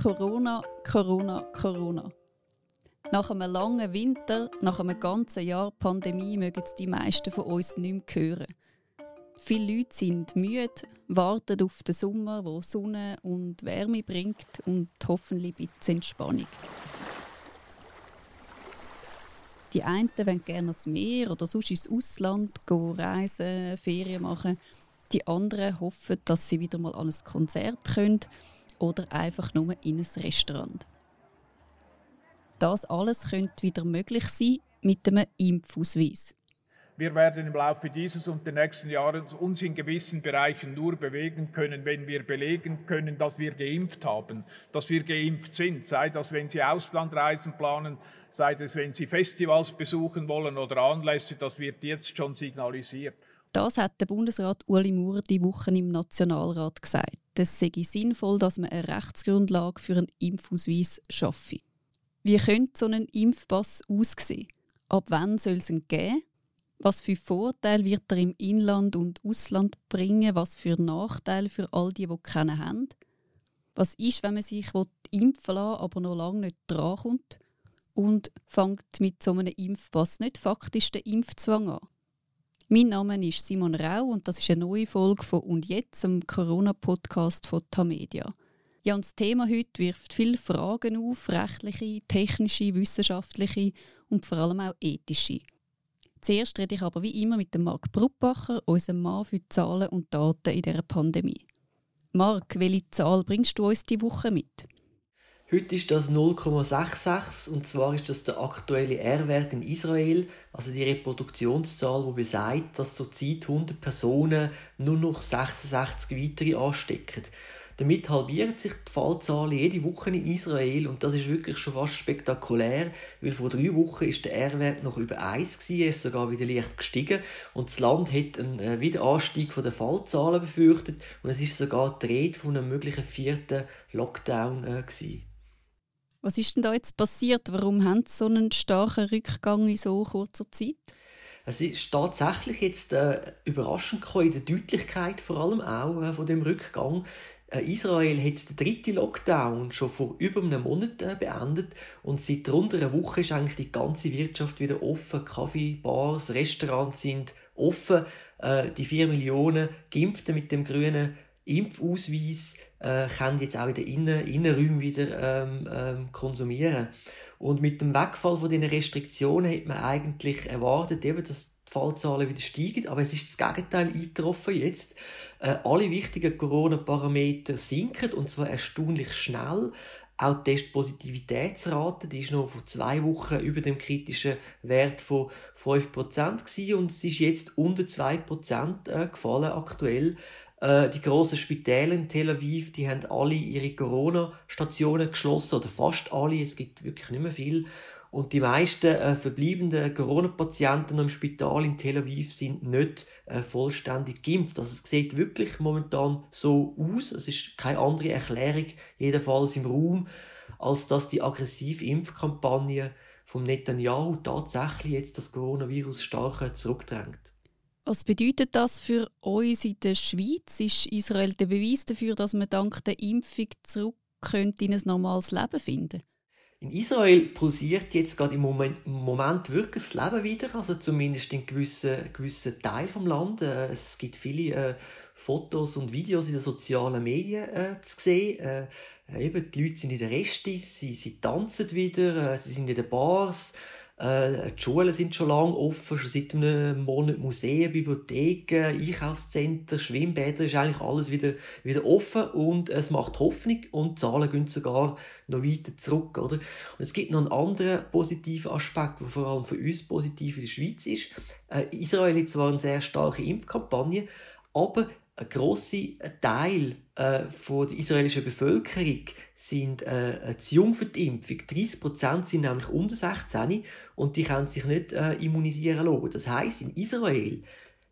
Corona, Corona, Corona. Nach einem langen Winter, nach einem ganzen Jahr Pandemie mögen die meisten von uns nicht mehr hören. Viele Leute sind müde, warten auf den Sommer, wo Sonne und Wärme bringt und hoffentlich ein bisschen Entspannung. Die einen wollen gerne ans Meer oder sonst ins Ausland gehen, reisen, Ferien machen. Die anderen hoffen, dass sie wieder mal an ein Konzert können oder einfach nur in ein Restaurant. Das alles könnte wieder möglich sein mit einem Impfausweis. Wir werden im Laufe dieses und der nächsten Jahre uns in gewissen Bereichen nur bewegen können, wenn wir belegen können, dass wir geimpft haben, dass wir geimpft sind. Sei das, wenn Sie Auslandreisen planen, sei das, wenn Sie Festivals besuchen wollen oder Anlässe, das wird jetzt schon signalisiert. Das hat der Bundesrat Uli Maurer die Woche im Nationalrat gesagt. Es sei sinnvoll, dass man eine Rechtsgrundlage für einen Impfausweis schaffe. Wie könnte so ein Impfpass aussehen? Ab wann soll es ihn geben? Was für Vorteile wird er im Inland und Ausland bringen? Was für Nachteile für all die, die keinen haben? Was ist, wenn man sich impfen lassen aber noch lange nicht drankommt? Und fängt mit so einem Impfpass nicht faktisch den Impfzwang an? Mein Name ist Simon Rau und das ist eine neue Folge von «Und jetzt», dem Corona-Podcast von Tamedia. Ja, und das Thema heute wirft viele Fragen auf, rechtliche, technische, wissenschaftliche und vor allem auch ethische. Zuerst rede ich aber wie immer mit dem Marc Bruppacher, unserem Mann für Zahlen und Daten in dieser Pandemie. Marc, welche Zahl bringst du uns diese Woche mit? Heute ist das 0,66 und zwar ist das der aktuelle R-Wert in Israel, also die Reproduktionszahl, die besagt, dass zurzeit 100 Personen nur noch 66 weitere anstecken. Damit halbiert sich die Fallzahl jede Woche in Israel und das ist wirklich schon fast spektakulär, weil vor drei Wochen ist der R-Wert noch über 1 gewesen, er ist sogar wieder leicht gestiegen und das Land hat einen äh, Wiederanstieg der Fallzahlen befürchtet und es ist sogar die Rede von einem möglichen vierten Lockdown äh, gewesen. Was ist denn da jetzt passiert? Warum haben Sie so einen starken Rückgang in so kurzer Zeit? Es ist tatsächlich jetzt äh, überraschend in der Deutlichkeit vor allem auch äh, von dem Rückgang. Äh, Israel hat den dritten Lockdown schon vor über einem Monat äh, beendet und seit rund einer Woche ist eigentlich die ganze Wirtschaft wieder offen. Kaffee, Bars, Restaurants sind offen. Äh, die vier Millionen Geimpften mit dem grünen Impfausweis können jetzt auch in den Innen Innenräumen wieder ähm, ähm, konsumieren. Und mit dem Wegfall von den Restriktionen hat man eigentlich erwartet, eben, dass die Fallzahlen wieder steigen, aber es ist das Gegenteil eingetroffen jetzt. Äh, alle wichtigen Corona-Parameter sinken und zwar erstaunlich schnell. Auch die Testpositivitätsrate, die ist noch vor zwei Wochen über dem kritischen Wert von 5% gewesen und es ist jetzt unter 2% äh, gefallen aktuell. Äh, die grossen Spitäle in Tel Aviv, die haben alle ihre Corona-Stationen geschlossen oder fast alle, es gibt wirklich nicht mehr viel. Und die meisten äh, verbleibenden Corona-Patienten im Spital in Tel Aviv sind nicht äh, vollständig geimpft. Also es sieht wirklich momentan so aus. Es ist keine andere Erklärung, jedenfalls im Raum, als dass die aggressive Impfkampagne vom Netanyahu tatsächlich jetzt das Coronavirus stark zurückdrängt. Was bedeutet das für uns in der Schweiz? Ist Israel der Beweis dafür, dass man dank der Impfung zurück könnte in ein normales Leben finden in Israel pulsiert jetzt gerade im Moment, wirklich das Leben wieder, also zumindest in gewissen, gewissen Teil vom Land. Äh, es gibt viele äh, Fotos und Videos in den sozialen Medien äh, zu sehen. Äh, eben, die Leute sind in den Restis, sie, sie tanzen wieder, äh, sie sind in den Bars. Äh, die Schulen sind schon lange offen, schon seit einem Monat Museen, Bibliotheken, Einkaufszentren, Schwimmbäder, ist eigentlich alles wieder, wieder offen und es macht Hoffnung und die Zahlen gehen sogar noch weiter zurück. Oder? Und es gibt noch einen anderen positiven Aspekt, der vor allem für uns positiv in der Schweiz ist. Äh, Israel hat zwar eine sehr starke Impfkampagne, aber ein grosser Teil äh, von der israelischen Bevölkerung sind äh, zu jung für die Impfung. 30% sind nämlich unter 16 und die können sich nicht äh, immunisieren lassen. Das heißt, in Israel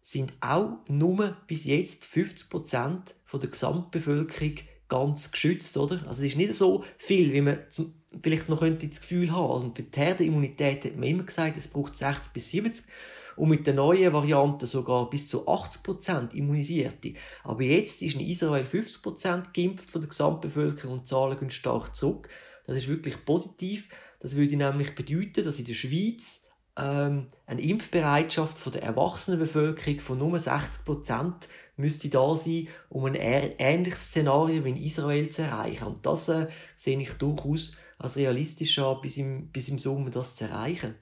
sind auch nur bis jetzt 50% von der Gesamtbevölkerung ganz geschützt, oder? Also es ist nicht so viel, wie man zum, vielleicht noch könnte das Gefühl haben. Also für die Herdenimmunität hat man immer gesagt, es braucht 60 bis 70 und mit der neuen Variante sogar bis zu 80% Immunisierte. Aber jetzt ist in Israel 50% geimpft von der Gesamtbevölkerung und die Zahlen gehen stark zurück. Das ist wirklich positiv. Das würde nämlich bedeuten, dass in der Schweiz ähm, eine Impfbereitschaft von der Erwachsenenbevölkerung von nur 60 Prozent müsste da sein, um ein ähnliches Szenario wie in Israel zu erreichen. Und das äh, sehe ich durchaus als realistisch an, bis im, bis im Sommer das zu erreichen.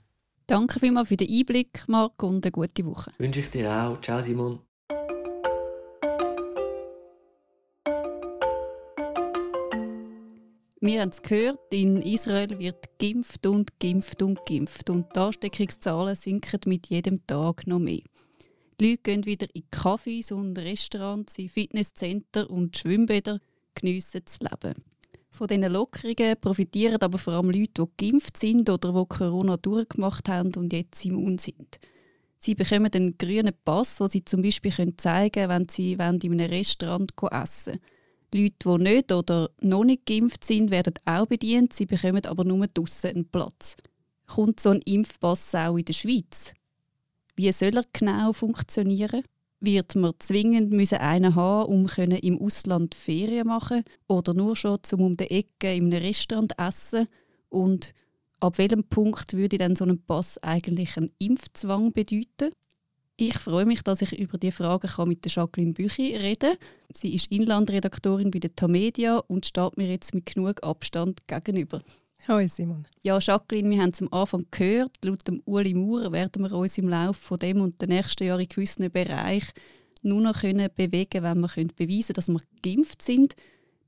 Danke vielmals für den Einblick, Marc, und eine gute Woche. Wünsche ich dir auch. Ciao, Simon. Wir haben es gehört, in Israel wird geimpft und geimpft und geimpft. Und die Ansteckungszahlen sinken mit jedem Tag noch mehr. Die Leute gehen wieder in Cafés und Restaurants, in Fitnesscenter und Schwimmbäder, geniessen das Leben. Von diesen Lockerungen profitieren aber vor allem Leute, die geimpft sind oder die Corona durchgemacht haben und jetzt immun sind. Sie bekommen einen grünen Pass, den sie zum Beispiel zeigen können, wenn sie in einem Restaurant essen wollen. Leute, die nicht oder noch nicht geimpft sind, werden auch bedient, sie bekommen aber nur draussen einen Platz. Kommt so ein Impfpass auch in der Schweiz? Wie soll er genau funktionieren? Wird man zwingend müssen einen haben, um im Ausland Ferien machen oder nur schon zum um die Ecke in einem Restaurant essen? Und ab welchem Punkt würde dann so ein Pass eigentlich einen Impfzwang bedeuten? Ich freue mich, dass ich über diese Fragen mit der Jacqueline Büchi reden. Sie ist Inlandredaktorin bei der Tamedia und steht mir jetzt mit genug Abstand gegenüber. Hallo Simon. Ja, Jacqueline, wir haben es am Anfang gehört, laut dem Uli Maurer werden wir uns im Laufe von dem und den nächsten Jahren in gewissen Bereichen nur noch können bewegen wenn wir können beweisen dass wir geimpft sind.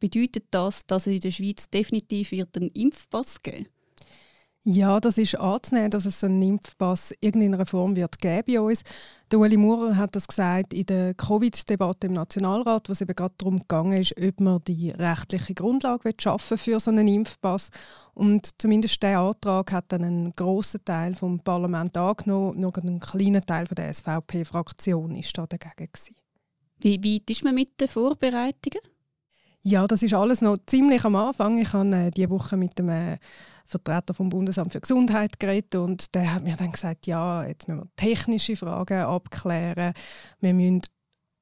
Bedeutet das, dass es in der Schweiz definitiv wird einen Impfpass geben? Ja, das ist anzunehmen, dass es so einen Impfpass irgendeiner Form wird geben bei uns. Der Ueli Maurer hat das gesagt in der Covid-Debatte im Nationalrat, wo es eben gerade darum gegangen ist, ob man die rechtliche Grundlage schaffen für so einen Impfpass. Und zumindest der Antrag hat dann einen grossen Teil vom Parlament angenommen, nur ein kleiner Teil von der SVP-Fraktion ist da dagegen gewesen. Wie weit ist man mit den Vorbereitungen? Ja, das ist alles noch ziemlich am Anfang. Ich habe äh, diese Woche mit dem äh, Vertreter vom Bundesamt für Gesundheit geredet und der hat mir dann gesagt, ja, jetzt müssen wir technische Fragen abklären, wir müssen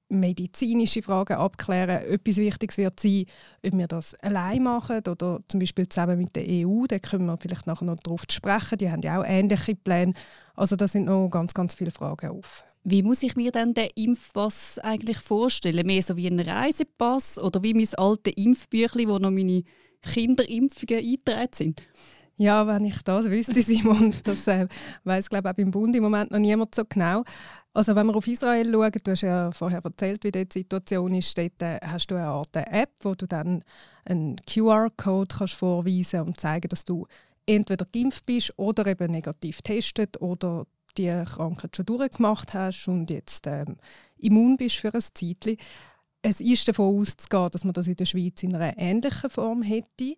medizinische Fragen abklären. Etwas Wichtiges wird sein, ob wir das allein machen oder zum Beispiel zusammen mit der EU. Da können wir vielleicht nachher noch darauf sprechen. Die haben ja auch ähnliche Pläne. Also da sind noch ganz, ganz viele Fragen offen. Wie muss ich mir denn den Impfpass eigentlich vorstellen? Mehr so wie ein Reisepass oder wie mein altes Impfbüchlein, wo noch meine Kinderimpfungen eingetragen sind? Ja, wenn ich das wüsste, Simon, das äh, weiß glaube auch beim Bund im Moment noch niemand so genau. Also wenn wir auf Israel schauen, du hast ja vorher erzählt, wie die Situation ist, dort äh, hast du eine Art App, wo du dann einen QR-Code kannst vorweisen und zeigen, dass du entweder geimpft bist oder eben negativ testet oder die Krankheit schon durchgemacht hast und jetzt ähm, immun bist für ein Zeitchen. Es ist davon auszugehen, dass man das in der Schweiz in einer ähnlichen Form hätte.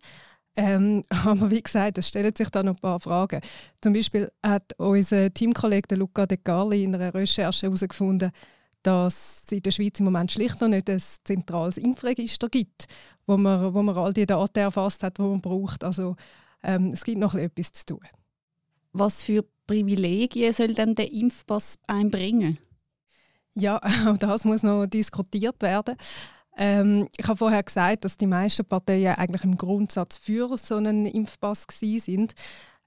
Ähm, aber wie gesagt, es stellen sich da noch ein paar Fragen. Zum Beispiel hat unser Teamkollege Luca De Carli in einer Recherche herausgefunden, dass es in der Schweiz im Moment schlicht noch nicht ein zentrales Impfregister gibt, wo man, wo man all die Daten erfasst hat, die man braucht. Also ähm, es gibt noch etwas zu tun. Was für Privilegien soll denn der Impfpass einbringen? Ja, auch das muss noch diskutiert werden. Ähm, ich habe vorher gesagt, dass die meisten Parteien eigentlich im Grundsatz für so einen Impfpass sind.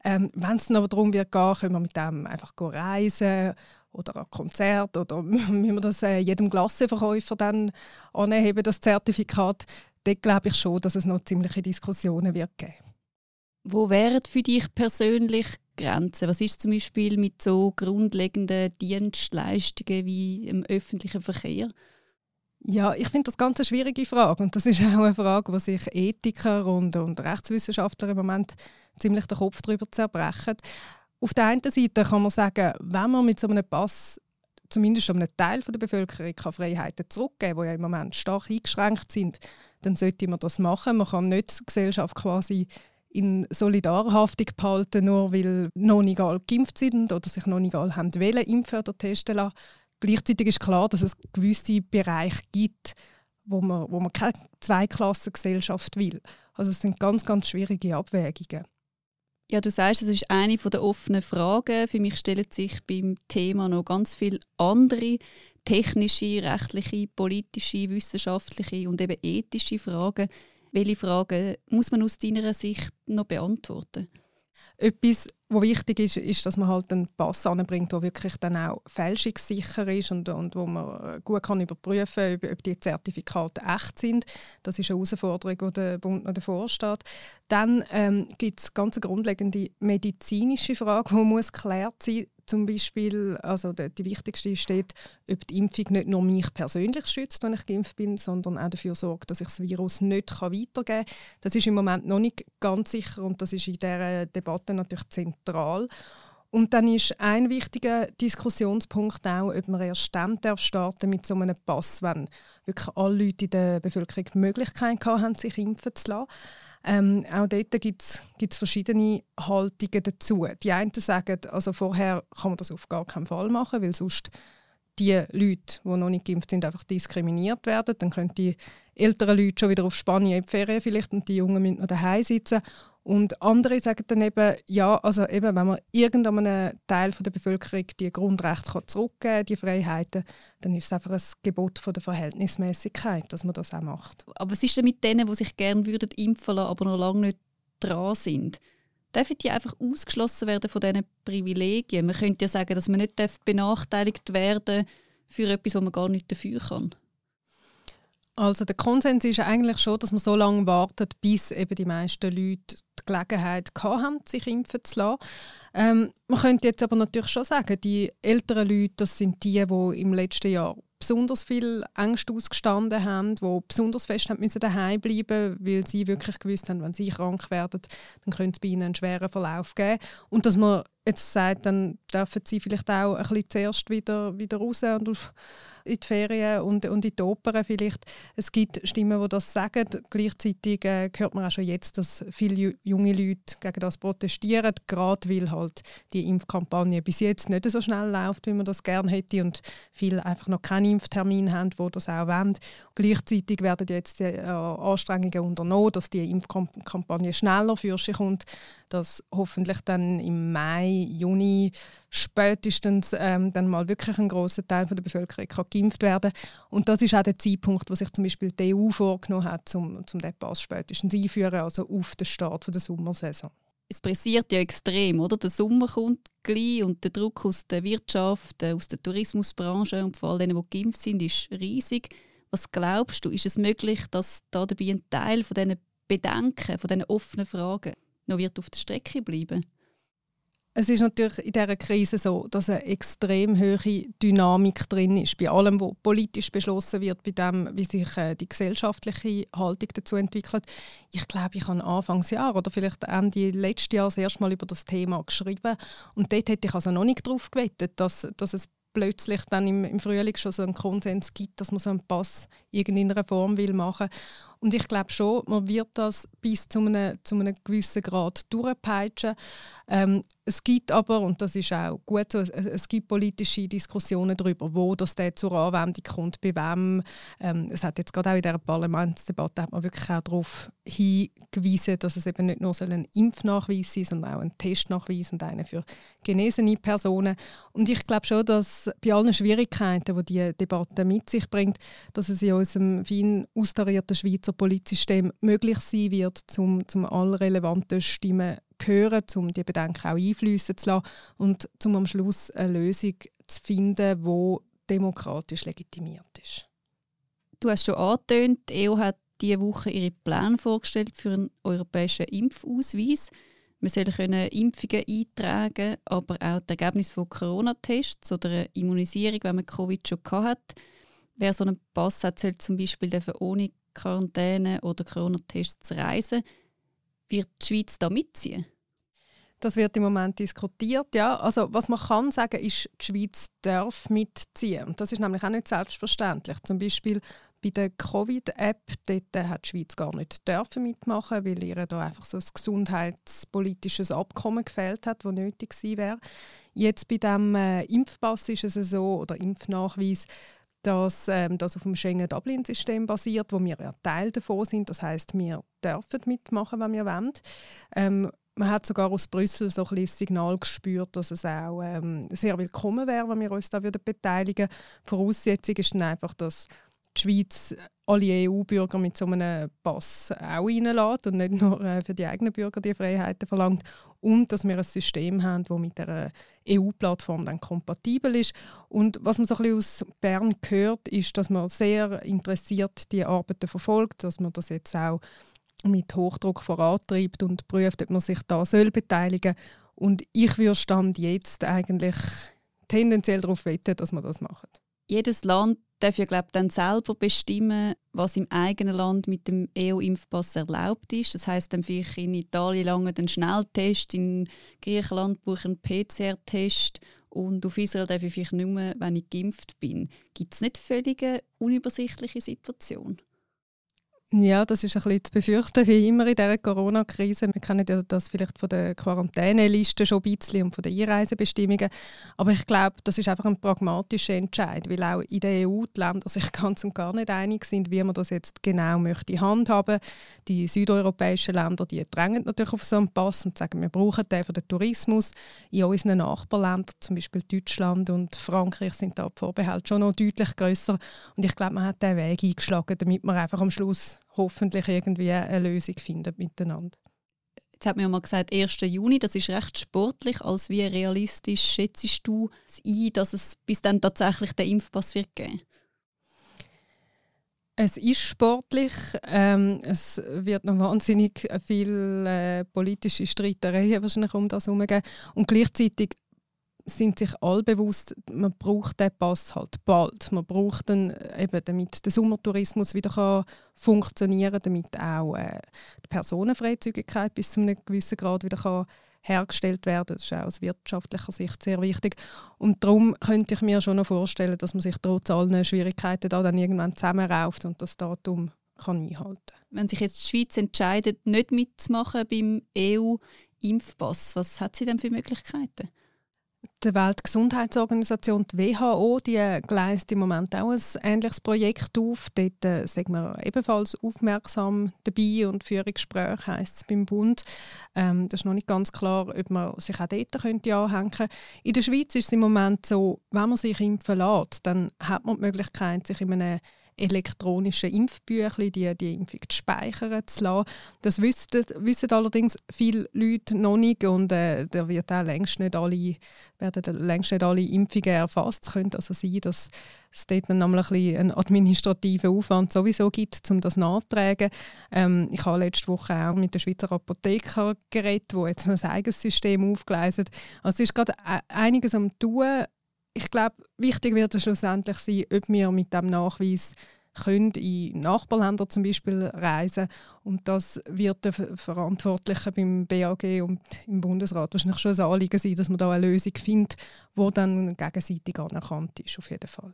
Ähm, Wenn es aber darum wird können wir mit dem einfach reisen oder ein Konzert oder wie wir das äh, jedem Glasseverkäufer dann anheben, das Zertifikat. Dort glaube ich schon, dass es noch ziemliche Diskussionen wird geben. Wo wären für dich persönlich Grenzen? Was ist zum Beispiel mit so grundlegenden Dienstleistungen wie im öffentlichen Verkehr? Ja, ich finde das ganz eine schwierige Frage und das ist auch eine Frage, wo sich Ethiker und, und Rechtswissenschaftler im Moment ziemlich den Kopf darüber zerbrechen. Auf der einen Seite kann man sagen, wenn man mit so einem Pass zumindest einem Teil der Bevölkerung kann Freiheiten zurückgeben kann, die ja im Moment stark eingeschränkt sind, dann sollte man das machen. Man kann nicht die Gesellschaft quasi in Solidarhaftung behalten, nur weil noch nicht alle geimpft sind oder sich noch nicht alle haben wollen, impfen oder testen lassen. Gleichzeitig ist klar, dass es gewisse Bereiche gibt, wo man, wo man keine Zweiklassengesellschaft will. Also es sind ganz, ganz schwierige Abwägungen. Ja, du sagst, es ist eine der offenen Fragen. Für mich stellen sich beim Thema noch ganz viele andere technische, rechtliche, politische, wissenschaftliche und eben ethische Fragen. Welche Fragen muss man aus deiner Sicht noch beantworten? Etwas, was wichtig ist, ist, dass man halt einen Pass anbringt, der wirklich dann auch fälschungssicher ist und, und wo man gut kann überprüfen kann, ob, die Zertifikate echt sind. Das ist eine Herausforderung, die der Bund noch davor steht. Dann ähm, gibt es ganz grundlegende medizinische Frage, die muss geklärt sein zum Beispiel, also die, die wichtigste steht, ob die Impfung nicht nur mich persönlich schützt, wenn ich geimpft bin, sondern auch dafür sorgt, dass ich das Virus nicht weitergeben kann. Das ist im Moment noch nicht ganz sicher und das ist in dieser Debatte natürlich zentral. Und dann ist ein wichtiger Diskussionspunkt auch, ob man erst dann darf starten mit so einem Pass, wenn wirklich alle Leute in der Bevölkerung die Möglichkeit haben, sich impfen zu lassen. Ähm, auch dort gibt es verschiedene Haltungen dazu. Die einen sagen, also vorher kann man das auf gar keinen Fall machen, weil sonst die Leute, die noch nicht geimpft sind, einfach diskriminiert werden. Dann können die älteren Leute schon wieder auf Spanien in die Ferien vielleicht und die Jungen müssen noch daheim sitzen. Und andere sagen dann eben, ja, also eben, wenn man irgendeinem Teil der Bevölkerung die Grundrechte zurückgeben kann, die Freiheiten, dann ist es einfach ein Gebot von der Verhältnismäßigkeit, dass man das auch macht. Aber was ist denn mit denen, die sich gerne würden impfen lassen, aber noch lange nicht dran sind? Dürfen die einfach ausgeschlossen werden von diesen Privilegien? Man könnte ja sagen, dass man nicht benachteiligt werden für etwas, wo man gar nicht dafür kann. Also der Konsens ist eigentlich schon, dass man so lange wartet, bis eben die meisten Leute die Gelegenheit haben, sich impfen zu lassen. Ähm, man könnte jetzt aber natürlich schon sagen, die älteren Leute, das sind die, die im letzten Jahr besonders viel Angst ausgestanden haben, die besonders fest haben müssen daheim bleiben, weil sie wirklich gewusst haben, wenn sie krank werden, dann könnte es bei ihnen einen schweren Verlauf geben. Und dass man jetzt sagt, dann dürfen sie vielleicht auch ein bisschen zuerst wieder, wieder raus und auf, in die Ferien und, und in die Opern vielleicht. Es gibt Stimmen, die das sagen. Gleichzeitig äh, hört man auch schon jetzt, dass viele junge Leute gegen das protestieren, gerade weil halt die Impfkampagne bis jetzt nicht so schnell läuft, wie man das gerne hätte und viele einfach noch keinen Impftermin haben, wo das auch wollen. Gleichzeitig werden jetzt die äh, Anstrengungen unternommen, dass die Impfkampagne schneller für sich kommt, dass hoffentlich dann im Mai, Juni spätestens ähm, dann mal wirklich ein großer Teil von der Bevölkerung kann geimpft werden und das ist auch der Zeitpunkt, wo sich zum Beispiel die EU vorgenommen hat, um, um den Pass spätestens einzuführen, also auf den Start der Sommersaison. Es pressiert ja extrem, oder? Der Sommer kommt gleich und der Druck aus der Wirtschaft, äh, aus der Tourismusbranche und vor allem denen, die geimpft sind, ist riesig. Was glaubst du, ist es möglich, dass da dabei ein Teil von diesen Bedenken, von diesen offenen Fragen noch wird auf der Strecke bleiben es ist natürlich in dieser Krise so, dass eine extrem hohe Dynamik drin ist. Bei allem, was politisch beschlossen wird, bei dem, wie sich äh, die gesellschaftliche Haltung dazu entwickelt. Ich glaube, ich habe Anfangsjahr oder vielleicht Ende letzten Jahres erst mal über das Thema geschrieben. Und dort hätte ich also noch nicht darauf gewettet, dass, dass es plötzlich dann im, im Frühling schon so einen Konsens gibt, dass man so einen Pass in irgendeiner Form will machen und ich glaube schon, man wird das bis zu einem, zu einem gewissen Grad durchpeitschen. Ähm, es gibt aber, und das ist auch gut so, es, gibt politische Diskussionen darüber, wo das zur Anwendung kommt, bei wem. Ähm, es hat jetzt gerade auch in dieser Parlamentsdebatte hat man wirklich auch darauf hingewiesen, dass es eben nicht nur ein Impfnachweis sein sondern auch ein Testnachweis und einer für genesene Personen. Und ich glaube schon, dass bei allen Schwierigkeiten, die diese Debatte mit sich bringt, dass es in unserem fein austarierten Schweizer Schweizer Polizsystem möglich sein wird, um, um alle relevanten Stimmen zu hören, um die Bedenken auch einfließen zu lassen und um am Schluss eine Lösung zu finden, die demokratisch legitimiert ist. Du hast schon angetönt, die EU hat diese Woche ihre Pläne vorgestellt für einen europäischen Impfausweis. Wir sollen können Impfungen eintragen, aber auch das Ergebnis von Corona-Tests oder Immunisierung, wenn man Covid schon hat. Wer so einen Pass hat, soll zum Beispiel ohne Quarantäne oder Corona-Tests reisen. Wird die Schweiz da mitziehen? Das wird im Moment diskutiert. Ja. Also, was man kann sagen, ist, die Schweiz darf mitziehen. Und das ist nämlich auch nicht selbstverständlich. Zum Beispiel bei der Covid-App hat die Schweiz gar nicht dürfen mitmachen, weil ihr da einfach so ein gesundheitspolitisches Abkommen gefehlt hat, das nötig gewesen wäre. Jetzt bei dem äh, Impfpass ist es so oder Impfnachweis, dass ähm, das auf dem Schengen-Dublin-System basiert, wo wir ja Teil davon sind. Das heißt, wir dürfen mitmachen, wenn wir wollen. Ähm, man hat sogar aus Brüssel so ein bisschen Signal gespürt, dass es auch ähm, sehr willkommen wäre, wenn wir uns da beteiligen würden. Voraussetzung ist dann einfach, dass die Schweiz alle EU-Bürger mit so einem Pass auch reinlässt und nicht nur äh, für die eigenen Bürger die Freiheiten verlangt. Und dass wir ein System haben, das mit der EU-Plattform dann kompatibel ist. Und was man so ein bisschen aus Bern hört, ist, dass man sehr interessiert die Arbeiten verfolgt, dass man das jetzt auch mit Hochdruck vorantreibt und prüft, ob man sich da soll beteiligen. Und ich würde Stand jetzt eigentlich tendenziell darauf wetten, dass man das macht. Jedes Land darf ja glaub, dann selber bestimmen, was im eigenen Land mit dem EU-Impfpass erlaubt ist. Das heißt, dann vielleicht in Italien lange den Schnelltest, in Griechenland brauche ich einen PCR-Test und auf Israel darf ich nur, wenn ich geimpft bin. Gibt es nicht völlig unübersichtliche Situation? Ja, das ist ein bisschen zu befürchten, wie immer in dieser Corona-Krise. Wir kennen ja das vielleicht von der Quarantäneliste schon ein bisschen und von den Einreisebestimmungen. Aber ich glaube, das ist einfach ein pragmatischer Entscheid, weil auch in der EU die Länder sich ganz und gar nicht einig sind, wie man das jetzt genau möchte handhaben. Die südeuropäischen Länder die drängen natürlich auf so einen Pass und sagen, wir brauchen den für den Tourismus. In unseren Nachbarländern, zum Beispiel Deutschland und Frankreich, sind da die Vorbehalte schon noch deutlich grösser. Und ich glaube, man hat den Weg eingeschlagen, damit man einfach am Schluss hoffentlich irgendwie eine Lösung finden miteinander. Jetzt hat mir ja mal gesagt, 1. Juni, das ist recht sportlich. Als wie realistisch schätzt du es ein, dass es bis dann tatsächlich den Impfpass wird geben? Es ist sportlich. Ähm, es wird noch wahnsinnig viele äh, politische Streitereien wahrscheinlich um das herum geben. Und gleichzeitig sind sich alle bewusst, man braucht den Pass halt bald. Man braucht ihn eben, damit der Sommertourismus wieder kann funktionieren kann, damit auch äh, die Personenfreizügigkeit bis zu einem gewissen Grad wieder kann hergestellt werden. Das ist auch aus wirtschaftlicher Sicht sehr wichtig. Und darum könnte ich mir schon noch vorstellen, dass man sich trotz allen Schwierigkeiten da dann irgendwann zusammenrauft und das Datum kann einhalten Wenn sich jetzt die Schweiz entscheidet, nicht mitzumachen beim EU-Impfpass, was hat sie denn für Möglichkeiten? Die Weltgesundheitsorganisation, die WHO, die gleist im Moment auch ein ähnliches Projekt auf. Dort äh, sind wir ebenfalls aufmerksam dabei und Führungsgespräche heisst es beim Bund. Ähm, das ist noch nicht ganz klar, ob man sich auch dort könnte anhängen könnte. In der Schweiz ist es im Moment so, wenn man sich impfen lässt, dann hat man die Möglichkeit, sich in einem elektronischen Impfbüchlein die, die Impfung zu speichern zu lassen. Das wissen, wissen allerdings viele Leute noch nicht und äh, da wird auch längst nicht alle, werden längst nicht alle Impfungen erfasst. Es könnte also sein, dass es dort dann ein einen administrativen Aufwand sowieso gibt, um das nachzutragen. Ähm, ich habe letzte Woche auch mit der Schweizer Apotheker geredet, die jetzt ein eigenes System aufgleisen. Also es ist gerade e-, einiges am tun ich glaube, wichtig wird es schlussendlich sein, ob wir mit dem Nachweis können in Nachbarländer zum Beispiel reisen und das wird der Verantwortliche beim BAG und im Bundesrat wahrscheinlich schon ein Anliegen sein, dass man da eine Lösung findet, die dann gegenseitig anerkannt ist, auf jeden Fall.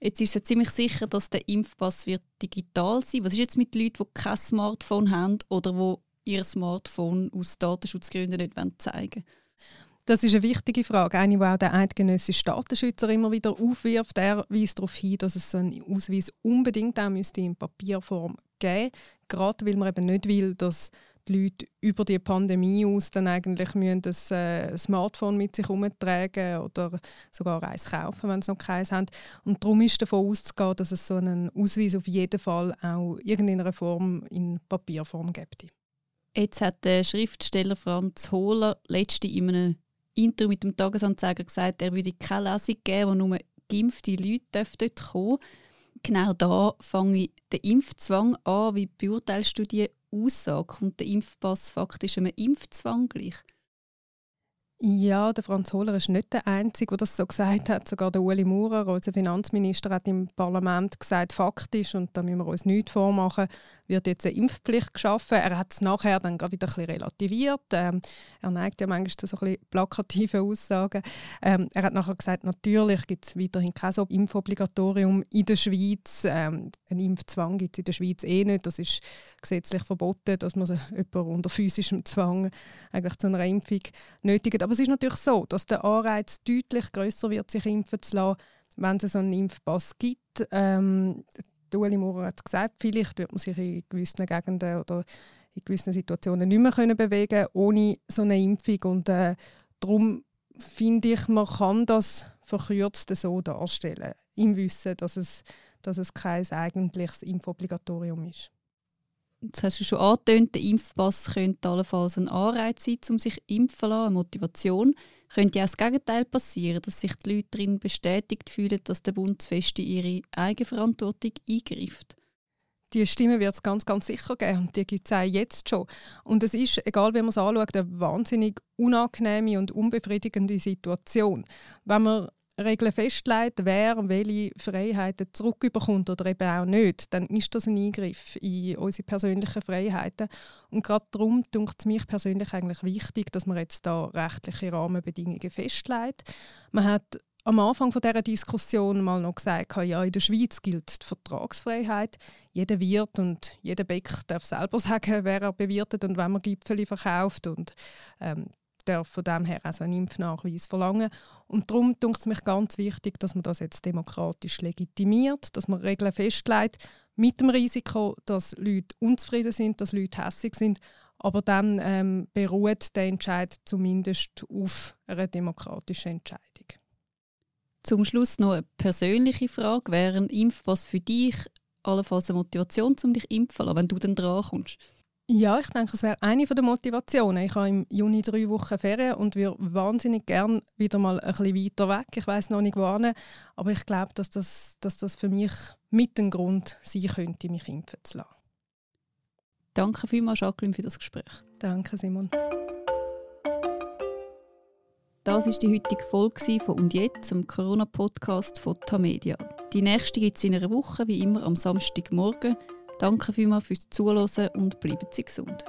Jetzt ist es ziemlich sicher, dass der Impfpass wird digital sein. Was ist jetzt mit Leuten, die kein Smartphone haben oder die ihr Smartphone aus Datenschutzgründen nicht zeigen wollen? Das ist eine wichtige Frage, eine, die auch der eidgenössische Datenschützer immer wieder aufwirft. Er weist darauf hin, dass es so einen Ausweis unbedingt auch müsste in Papierform geben müsste. Gerade weil man eben nicht will, dass die Leute über die Pandemie aus dann eigentlich müssen das äh, Smartphone mit sich herumtragen oder sogar eins kaufen, wenn sie noch keins haben. Und darum ist davon auszugehen, dass es so einen Ausweis auf jeden Fall auch irgendeiner Form in Papierform gibt. Jetzt hat der Schriftsteller Franz Hohler letzte in einem Interview mit dem Tagesanzeiger gesagt, er würde keine Lesung geben, wo nur geimpfte Leute dort kommen Genau da fange ich den Impfzwang an. Wie beurteilst du die Aussage? Kommt der Impfpass faktisch einem Impfzwang gleich? Ja, der Franz Hohler ist nicht der Einzige, der das so gesagt hat. Sogar der Ueli Maurer, unser Finanzminister, hat im Parlament gesagt, faktisch, und da müssen wir uns nichts vormachen, wird jetzt eine Impfpflicht geschaffen. Er hat es nachher dann wieder ein bisschen relativiert. Ähm, er neigt ja manchmal zu so ein bisschen plakativen Aussagen. Ähm, er hat nachher gesagt, natürlich gibt es weiterhin kein so Impfobligatorium in der Schweiz. Ähm, ein Impfzwang gibt es in der Schweiz eh nicht. Das ist gesetzlich verboten, dass man jemanden unter physischem Zwang eigentlich zu einer Impfung nötigt. Aber es ist natürlich so, dass der Anreiz deutlich größer wird, sich impfen zu lassen, wenn es so einen Impfpass gibt. Ähm, Ueli Maurer hat gesagt, vielleicht wird man sich in gewissen Gegenden oder in gewissen Situationen nicht mehr können bewegen ohne so eine Impfung. Und äh, darum finde ich, man kann das verkürzt so darstellen, im Wissen, dass es, dass es kein eigentliches Impfobligatorium ist. Jetzt hast du schon angetönt, der Impfpass könnte allenfalls ein Anreiz sein, um sich impfen zu lassen, eine Motivation. Könnte ja das Gegenteil passieren, dass sich die Leute darin bestätigt fühlen, dass der Bund zu fest in ihre Eigenverantwortung eingreift? Die Stimme wird es ganz, ganz sicher geben und die gibt es auch jetzt schon. Und es ist, egal wie man es anschaut, eine wahnsinnig unangenehme und unbefriedigende Situation. Wenn man Regeln festlegt, wer welche Freiheiten zurückbekommt oder eben auch nicht, dann ist das ein Eingriff in unsere persönlichen Freiheiten. Und gerade darum denkt es mich persönlich eigentlich wichtig, dass man jetzt da rechtliche Rahmenbedingungen festlegt. Man hat am Anfang von dieser Diskussion mal noch gesagt, ja, in der Schweiz gilt die Vertragsfreiheit. Jeder Wirt und jeder Bäck darf selber sagen, wer er bewirtet und wenn man Gipfeli verkauft. Und ähm, darf von dem her also einen Impfnachweis verlangen. Und darum ist es mich ganz wichtig, dass man das jetzt demokratisch legitimiert, dass man Regeln festlegt, mit dem Risiko, dass Leute unzufrieden sind, dass Leute hässig sind, aber dann ähm, beruht der Entscheid zumindest auf einer demokratischen Entscheidung. Zum Schluss noch eine persönliche Frage. Wäre ein Impfpass für dich allenfalls eine Motivation, um dich impfen wenn du dann dran kommst? Ja, ich denke, es wäre eine der Motivationen. Ich habe im Juni drei Wochen Ferien und würde wahnsinnig gerne wieder mal ein bisschen weiter weg. Ich weiß noch nicht wann, aber ich glaube, dass das, dass das für mich mit ein Grund sein könnte, mich impfen zu lassen. Danke vielmals, Jacqueline, für das Gespräch. Danke, Simon. Das war die heutige Folge von «Und jetzt», dem Corona-Podcast von Tamedia. Die nächste gibt es in einer Woche, wie immer am Samstagmorgen. Danke vielmals fürs Zuhören und bleiben Sie gesund.